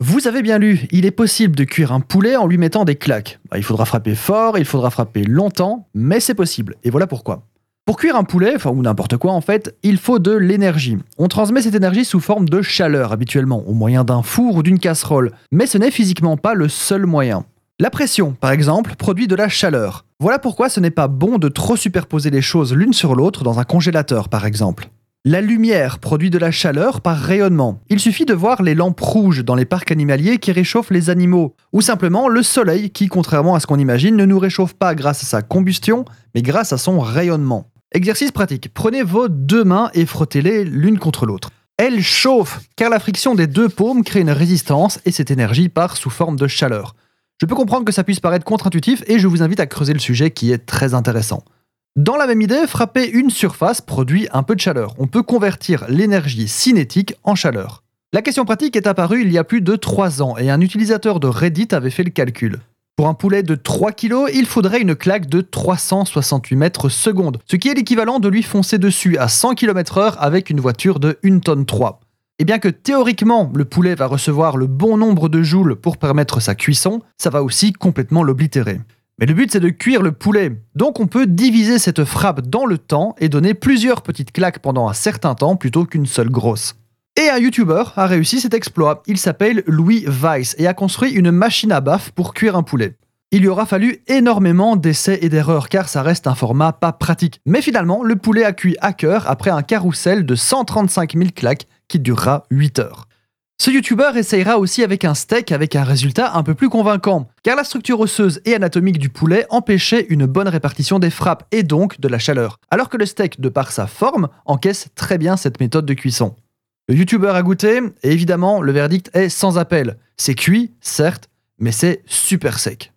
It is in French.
Vous avez bien lu, il est possible de cuire un poulet en lui mettant des claques. Bah, il faudra frapper fort, il faudra frapper longtemps, mais c'est possible. Et voilà pourquoi. Pour cuire un poulet, enfin ou n'importe quoi en fait, il faut de l'énergie. On transmet cette énergie sous forme de chaleur habituellement, au moyen d'un four ou d'une casserole. Mais ce n'est physiquement pas le seul moyen. La pression, par exemple, produit de la chaleur. Voilà pourquoi ce n'est pas bon de trop superposer les choses l'une sur l'autre dans un congélateur, par exemple. La lumière produit de la chaleur par rayonnement. Il suffit de voir les lampes rouges dans les parcs animaliers qui réchauffent les animaux, ou simplement le soleil qui, contrairement à ce qu'on imagine, ne nous réchauffe pas grâce à sa combustion, mais grâce à son rayonnement. Exercice pratique. Prenez vos deux mains et frottez-les l'une contre l'autre. Elles chauffent, car la friction des deux paumes crée une résistance et cette énergie part sous forme de chaleur. Je peux comprendre que ça puisse paraître contre-intuitif et je vous invite à creuser le sujet qui est très intéressant. Dans la même idée, frapper une surface produit un peu de chaleur. On peut convertir l'énergie cinétique en chaleur. La question pratique est apparue il y a plus de 3 ans et un utilisateur de Reddit avait fait le calcul. Pour un poulet de 3 kg, il faudrait une claque de 368 mètres secondes, ce qui est l'équivalent de lui foncer dessus à 100 km/h avec une voiture de 1 tonne 3. Et bien que théoriquement le poulet va recevoir le bon nombre de joules pour permettre sa cuisson, ça va aussi complètement l'oblitérer. Mais le but c'est de cuire le poulet. Donc on peut diviser cette frappe dans le temps et donner plusieurs petites claques pendant un certain temps plutôt qu'une seule grosse. Et un YouTuber a réussi cet exploit. Il s'appelle Louis Weiss et a construit une machine à baffe pour cuire un poulet. Il lui aura fallu énormément d'essais et d'erreurs car ça reste un format pas pratique. Mais finalement, le poulet a cuit à cœur après un carrousel de 135 000 claques qui durera 8 heures. Ce youtubeur essayera aussi avec un steak avec un résultat un peu plus convaincant, car la structure osseuse et anatomique du poulet empêchait une bonne répartition des frappes et donc de la chaleur, alors que le steak, de par sa forme, encaisse très bien cette méthode de cuisson. Le youtubeur a goûté, et évidemment, le verdict est sans appel. C'est cuit, certes, mais c'est super sec.